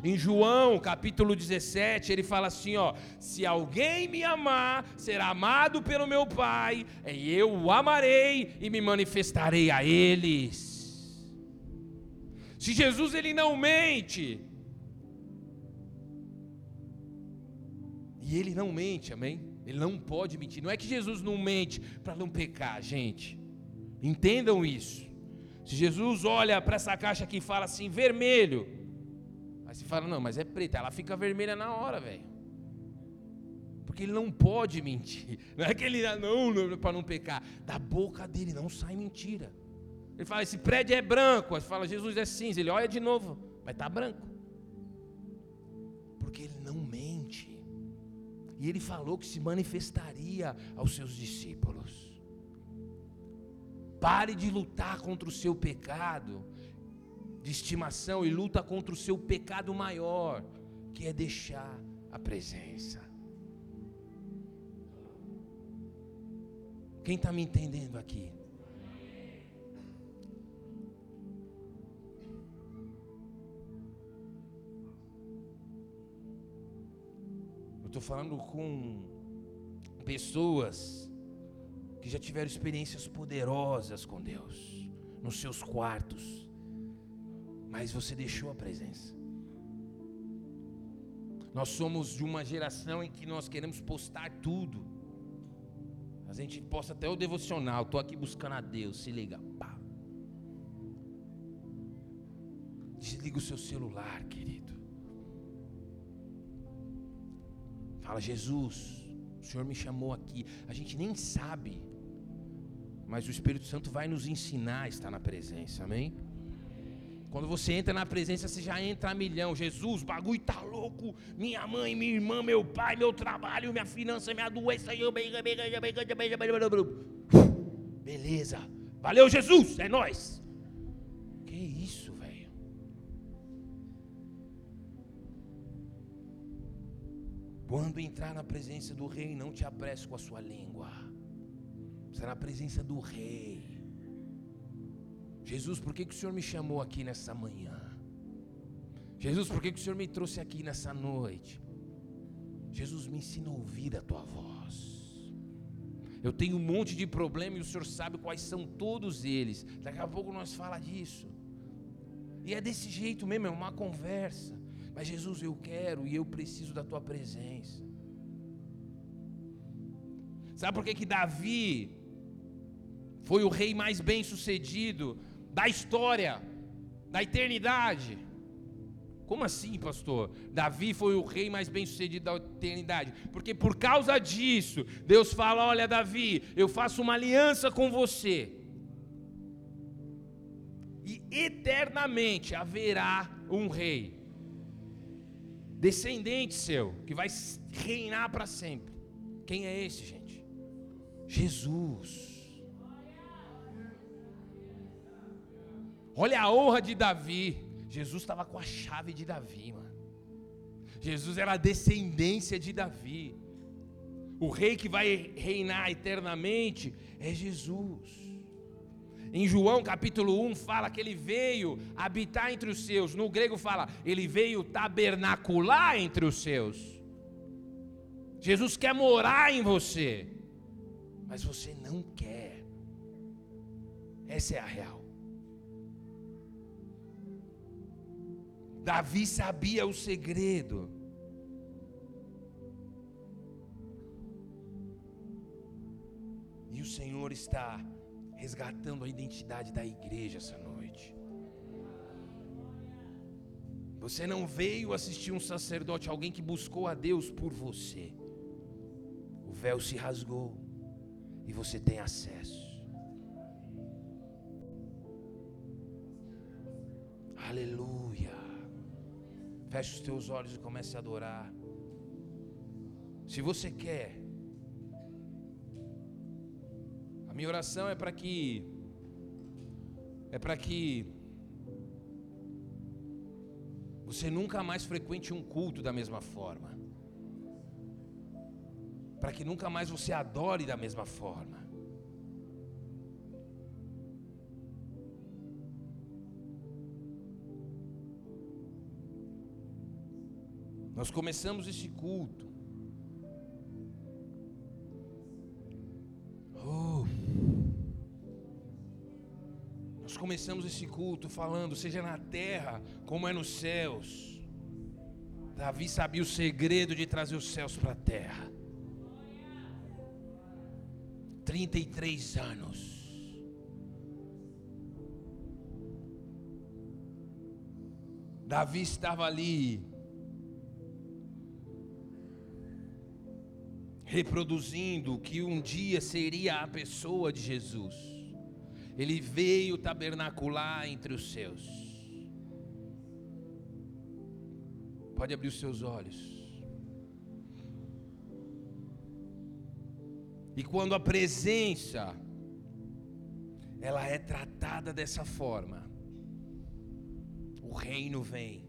Em João, capítulo 17, ele fala assim, ó: "Se alguém me amar, será amado pelo meu Pai, e eu o amarei e me manifestarei a eles." Se Jesus ele não mente, Ele não mente, amém? Ele não pode mentir. Não é que Jesus não mente para não pecar, gente. Entendam isso. Se Jesus olha para essa caixa aqui e fala assim, vermelho, aí você fala, não, mas é preta, ela fica vermelha na hora, velho. Porque ele não pode mentir. [LAUGHS] Não é que ele, não, não para não pecar. Da boca dele não sai mentira. Ele fala, esse prédio é branco. Aí você fala, Jesus é cinza. Ele olha de novo, vai estar tá branco. E ele falou que se manifestaria aos seus discípulos. Pare de lutar contra o seu pecado de estimação e luta contra o seu pecado maior, que é deixar a presença. Quem está me entendendo aqui? Estou falando com pessoas que já tiveram experiências poderosas com Deus, nos seus quartos, mas você deixou a presença. Nós somos de uma geração em que nós queremos postar tudo. A gente posta até o devocional. Estou aqui buscando a Deus. Se liga. Pá. Desliga o seu celular, querido. Fala, Jesus, o Senhor me chamou aqui. A gente nem sabe mas o Espírito Santo vai nos ensinar a estar na presença, amém? Quando você entra na presença, você já entra a milhão. Jesus, o bagulho tá louco. Minha mãe, minha irmã, meu pai, meu trabalho, minha finança, minha doença. Beleza. Valeu, Jesus. É nós. Que isso, velho? Quando entrar na presença do rei, não te apresse com a sua língua. Está na presença do Rei. Jesus, por que, que o Senhor me chamou aqui nessa manhã? Jesus, por que, que o Senhor me trouxe aqui nessa noite? Jesus, me ensina a ouvir a tua voz. Eu tenho um monte de problema e o Senhor sabe quais são todos eles. Daqui a pouco nós fala disso. E é desse jeito mesmo, é uma conversa. Mas Jesus, eu quero e eu preciso da tua presença. Sabe por que que Davi foi o rei mais bem sucedido da história, da eternidade. Como assim, pastor? Davi foi o rei mais bem sucedido da eternidade. Porque por causa disso, Deus fala: Olha, Davi, eu faço uma aliança com você. E eternamente haverá um rei, descendente seu, que vai reinar para sempre. Quem é esse, gente? Jesus. Olha a honra de Davi. Jesus estava com a chave de Davi, mano. Jesus era a descendência de Davi. O rei que vai reinar eternamente é Jesus. Em João capítulo 1 fala que ele veio habitar entre os seus. No grego fala, ele veio tabernacular entre os seus. Jesus quer morar em você, mas você não quer. Essa é a real. Davi sabia o segredo. E o Senhor está resgatando a identidade da igreja essa noite. Você não veio assistir um sacerdote, alguém que buscou a Deus por você. O véu se rasgou e você tem acesso. Aleluia. Feche os teus olhos e comece a adorar. Se você quer, minha oração é para que é para que você nunca mais frequente um culto da mesma forma. Para que nunca mais você adore da mesma forma. Nós começamos esse culto. começamos esse culto falando, seja na terra como é nos céus. Davi sabia o segredo de trazer os céus para a terra. 33 anos. Davi estava ali, reproduzindo o que um dia seria a pessoa de Jesus. Ele veio tabernacular entre os seus. Pode abrir os seus olhos. E quando a presença ela é tratada dessa forma, o reino vem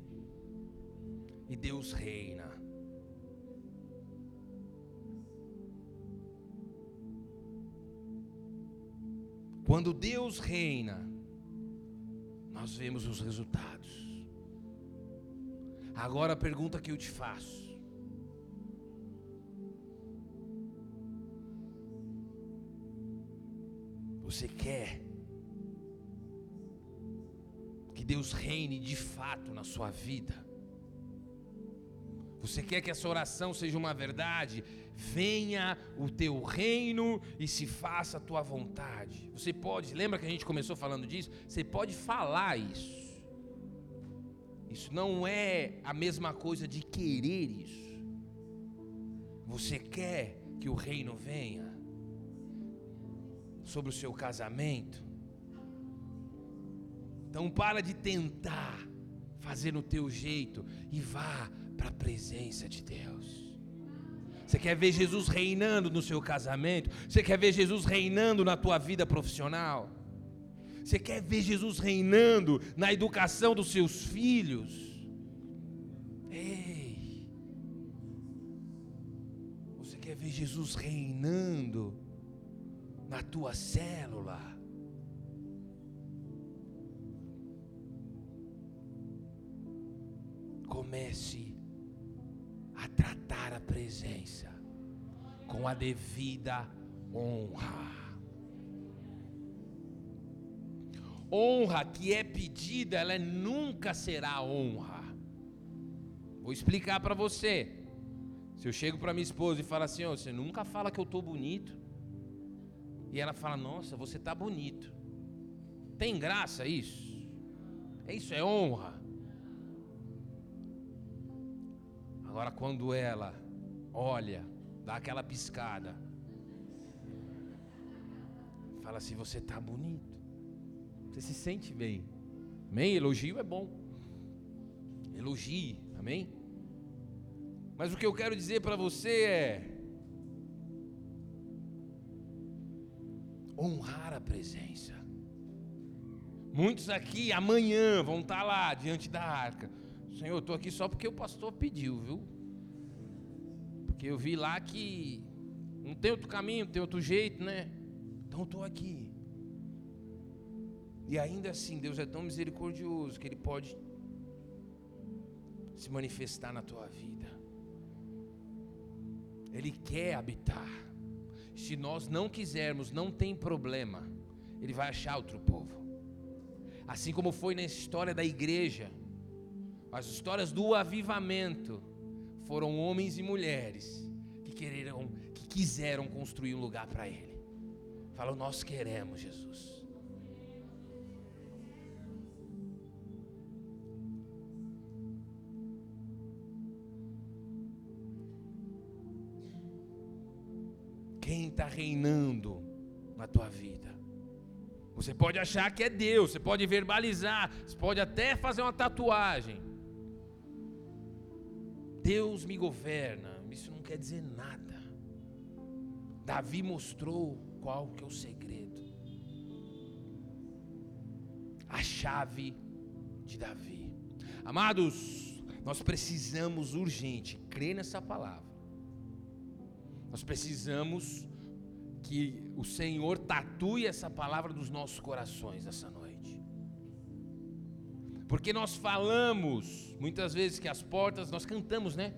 e Deus reina. Quando Deus reina, nós vemos os resultados. Agora a pergunta que eu te faço: Você quer que Deus reine de fato na sua vida? Você quer que essa oração seja uma verdade? Venha o teu reino e se faça a tua vontade. Você pode, lembra que a gente começou falando disso? Você pode falar isso. Isso não é a mesma coisa de querer isso. Você quer que o reino venha? sobre o seu casamento. Então para de tentar fazer no teu jeito e vá para a presença de Deus. Você quer ver Jesus reinando no seu casamento? Você quer ver Jesus reinando na tua vida profissional? Você quer ver Jesus reinando na educação dos seus filhos? Ei! Você quer ver Jesus reinando na tua célula. Comece a tratar a presença com a devida honra. Honra que é pedida, ela nunca será honra. Vou explicar para você. Se eu chego para minha esposa e falo assim, oh, você nunca fala que eu estou bonito. E ela fala: Nossa, você está bonito. Tem graça isso? Isso, é honra. Agora, quando ela olha, dá aquela piscada, fala assim: Você está bonito. Você se sente bem. Amém? Elogio é bom. Elogie. Amém? Mas o que eu quero dizer para você é: honrar a presença. Muitos aqui amanhã vão estar lá diante da arca. Senhor, eu estou aqui só porque o pastor pediu, viu? Porque eu vi lá que não tem outro caminho, não tem outro jeito, né? Então estou aqui. E ainda assim, Deus é tão misericordioso que Ele pode se manifestar na tua vida. Ele quer habitar. Se nós não quisermos, não tem problema. Ele vai achar outro povo. Assim como foi na história da igreja, as histórias do avivamento foram homens e mulheres que quereram, que quiseram construir um lugar para ele. Falou: "Nós queremos Jesus". quem está reinando na tua vida. Você pode achar que é Deus, você pode verbalizar, você pode até fazer uma tatuagem. Deus me governa, isso não quer dizer nada. Davi mostrou qual que é o segredo. A chave de Davi. Amados, nós precisamos urgente crer nessa palavra nós precisamos que o Senhor tatue essa palavra dos nossos corações essa noite. Porque nós falamos muitas vezes que as portas, nós cantamos, né?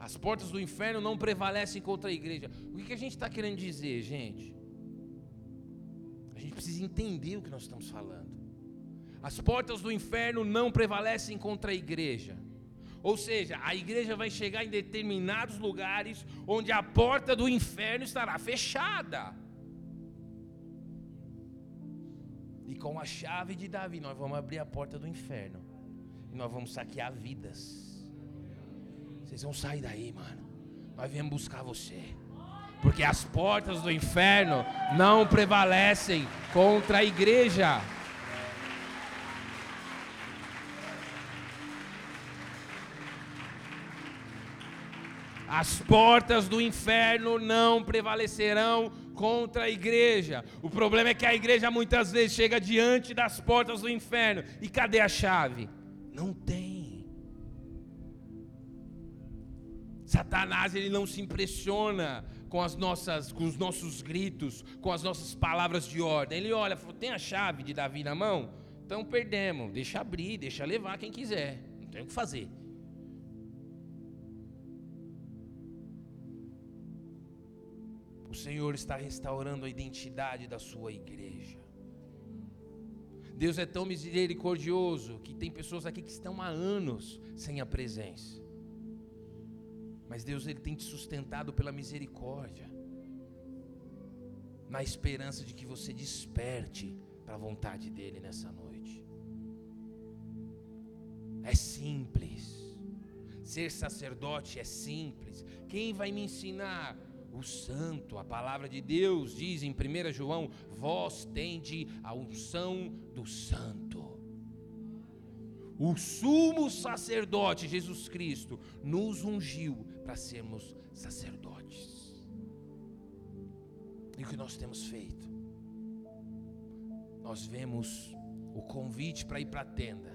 As portas do inferno não prevalecem contra a igreja. O que, a gente está querendo dizer, gente? A gente precisa entender o que nós estamos falando. As portas do inferno não prevalecem contra a igreja. Ou seja, a igreja vai chegar em determinados lugares onde a porta do inferno estará fechada. Com a chave de Davi, nós vamos abrir a porta do inferno. e nós vamos saquear vidas. Vocês vão sair daí, mano. Nós viemos buscar você. Porque as portas do inferno não prevalecem contra a igreja. As portas do inferno não prevalecerão contra a igreja. O problema é que a igreja muitas vezes chega diante das portas do inferno. E cadê a chave? Não tem. Satanás ele não se impressiona com as nossas, com os nossos gritos, com as nossas palavras de ordem. Ele olha, tem a chave de Davi na mão? Então perdemos. Deixa abrir, deixa levar quem quiser. Não tem o que fazer. O Senhor está restaurando a identidade da sua igreja. Deus é tão misericordioso que tem pessoas aqui que estão há anos sem a presença. Mas Deus ele tem te sustentado pela misericórdia. Na esperança de que você desperte para a vontade dele nessa noite. É simples. Ser sacerdote é simples. Quem vai me ensinar o santo, a palavra de Deus diz em 1 João: vós tende a unção do santo. O sumo sacerdote Jesus Cristo nos ungiu para sermos sacerdotes. E o que nós temos feito? Nós vemos o convite para ir para a tenda,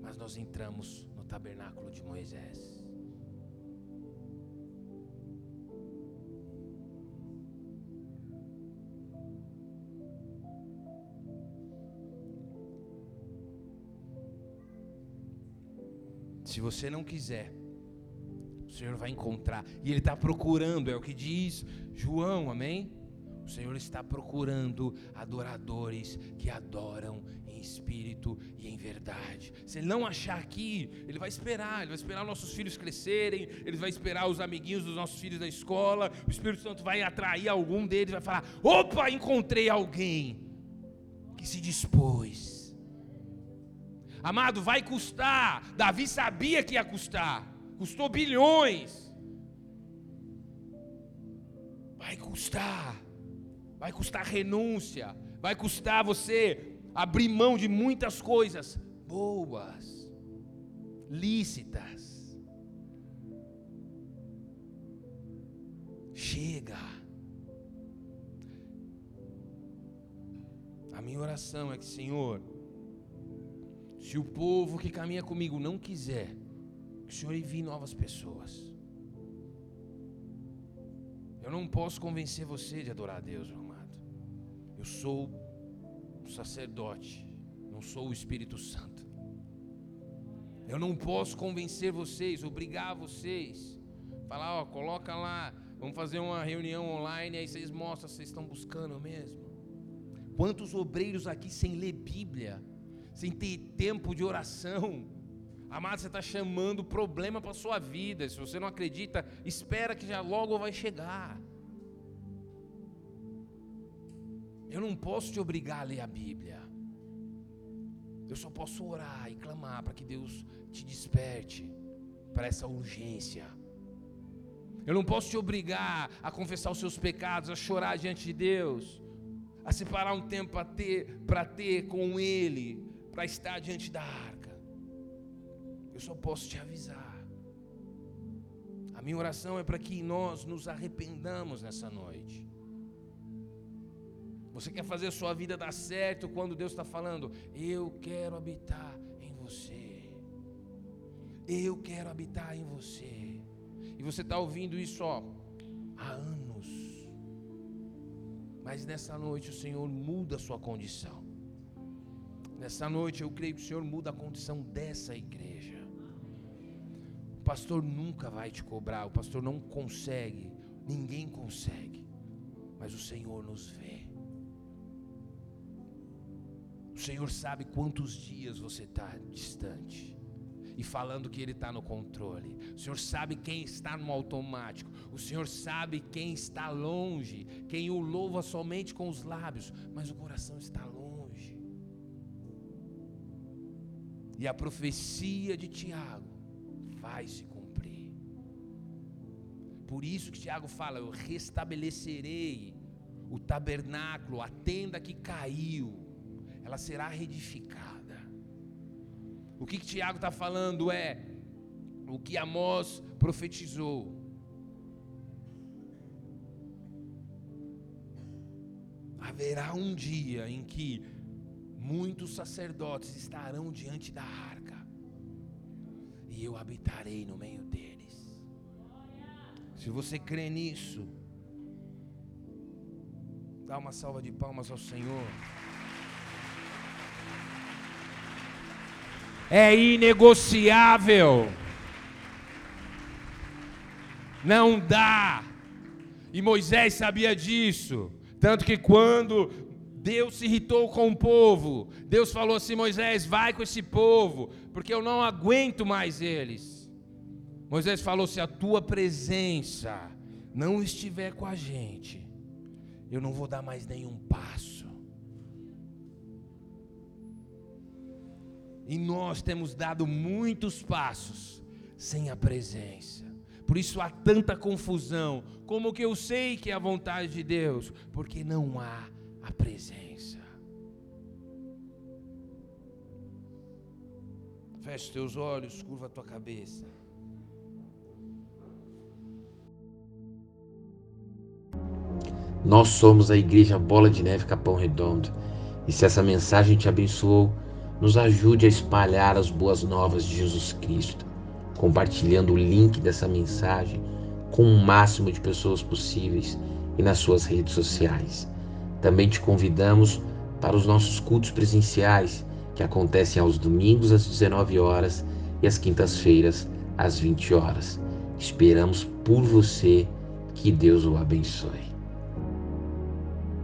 mas nós entramos no tabernáculo de Moisés. Se você não quiser, o Senhor vai encontrar. E Ele está procurando, é o que diz João, amém? O Senhor está procurando adoradores que adoram em espírito e em verdade. Se Ele não achar aqui, Ele vai esperar. Ele vai esperar nossos filhos crescerem. Ele vai esperar os amiguinhos dos nossos filhos da escola. O Espírito Santo vai atrair algum deles, vai falar: opa, encontrei alguém que se dispôs Amado, vai custar. Davi sabia que ia custar. Custou bilhões. Vai custar. Vai custar renúncia. Vai custar você abrir mão de muitas coisas boas, lícitas. Chega. A minha oração é que, Senhor, se o povo que caminha comigo não quiser, que o Senhor envie novas pessoas. Eu não posso convencer você de adorar a Deus, meu amado. Eu sou o sacerdote, não sou o Espírito Santo. Eu não posso convencer vocês, obrigar vocês. Falar, ó, coloca lá, vamos fazer uma reunião online, aí vocês mostram vocês estão buscando mesmo. Quantos obreiros aqui sem ler Bíblia? Sem ter tempo de oração. Amado, você está chamando problema para a sua vida. Se você não acredita, espera que já logo vai chegar. Eu não posso te obrigar a ler a Bíblia. Eu só posso orar e clamar para que Deus te desperte para essa urgência. Eu não posso te obrigar a confessar os seus pecados, a chorar diante de Deus, a separar um tempo para ter, para ter com Ele, para estar diante da arca. Eu só posso te avisar. A minha oração é para que nós nos arrependamos nessa noite. Você quer fazer a sua vida dar certo quando Deus está falando, eu quero habitar em você. Eu quero habitar em você. E você está ouvindo isso ó, há anos. Mas nessa noite o Senhor muda a sua condição. Nessa noite eu creio que o Senhor muda a condição dessa igreja. O pastor nunca vai te cobrar, o pastor não consegue, ninguém consegue, mas o Senhor nos vê. O Senhor sabe quantos dias você está distante e falando que Ele está no controle. O Senhor sabe quem está no automático. O Senhor sabe quem está longe, quem o louva somente com os lábios, mas o coração está longe. E a profecia de Tiago vai se cumprir. Por isso que Tiago fala: Eu restabelecerei o tabernáculo, a tenda que caiu, ela será reedificada. O que, que Tiago está falando é o que Amós profetizou. Haverá um dia em que muitos sacerdotes estarão diante da arca, e eu habitarei no meio deles. Se você crê nisso, dá uma salva de palmas ao Senhor. É inegociável. Não dá. E Moisés sabia disso. Tanto que quando Deus se irritou com o povo, Deus falou assim: Moisés, vai com esse povo, porque eu não aguento mais eles. Moisés falou: se a tua presença não estiver com a gente, eu não vou dar mais nenhum passo. E nós temos dado muitos passos sem a presença. Por isso há tanta confusão. Como que eu sei que é a vontade de Deus? Porque não há a presença. Feche teus olhos, curva a tua cabeça. Nós somos a Igreja Bola de Neve Capão Redondo. E se essa mensagem te abençoou, nos ajude a espalhar as boas novas de Jesus Cristo, compartilhando o link dessa mensagem com o máximo de pessoas possíveis e nas suas redes sociais. Também te convidamos para os nossos cultos presenciais, que acontecem aos domingos às 19 horas e às quintas-feiras às 20 horas. Esperamos por você. Que Deus o abençoe.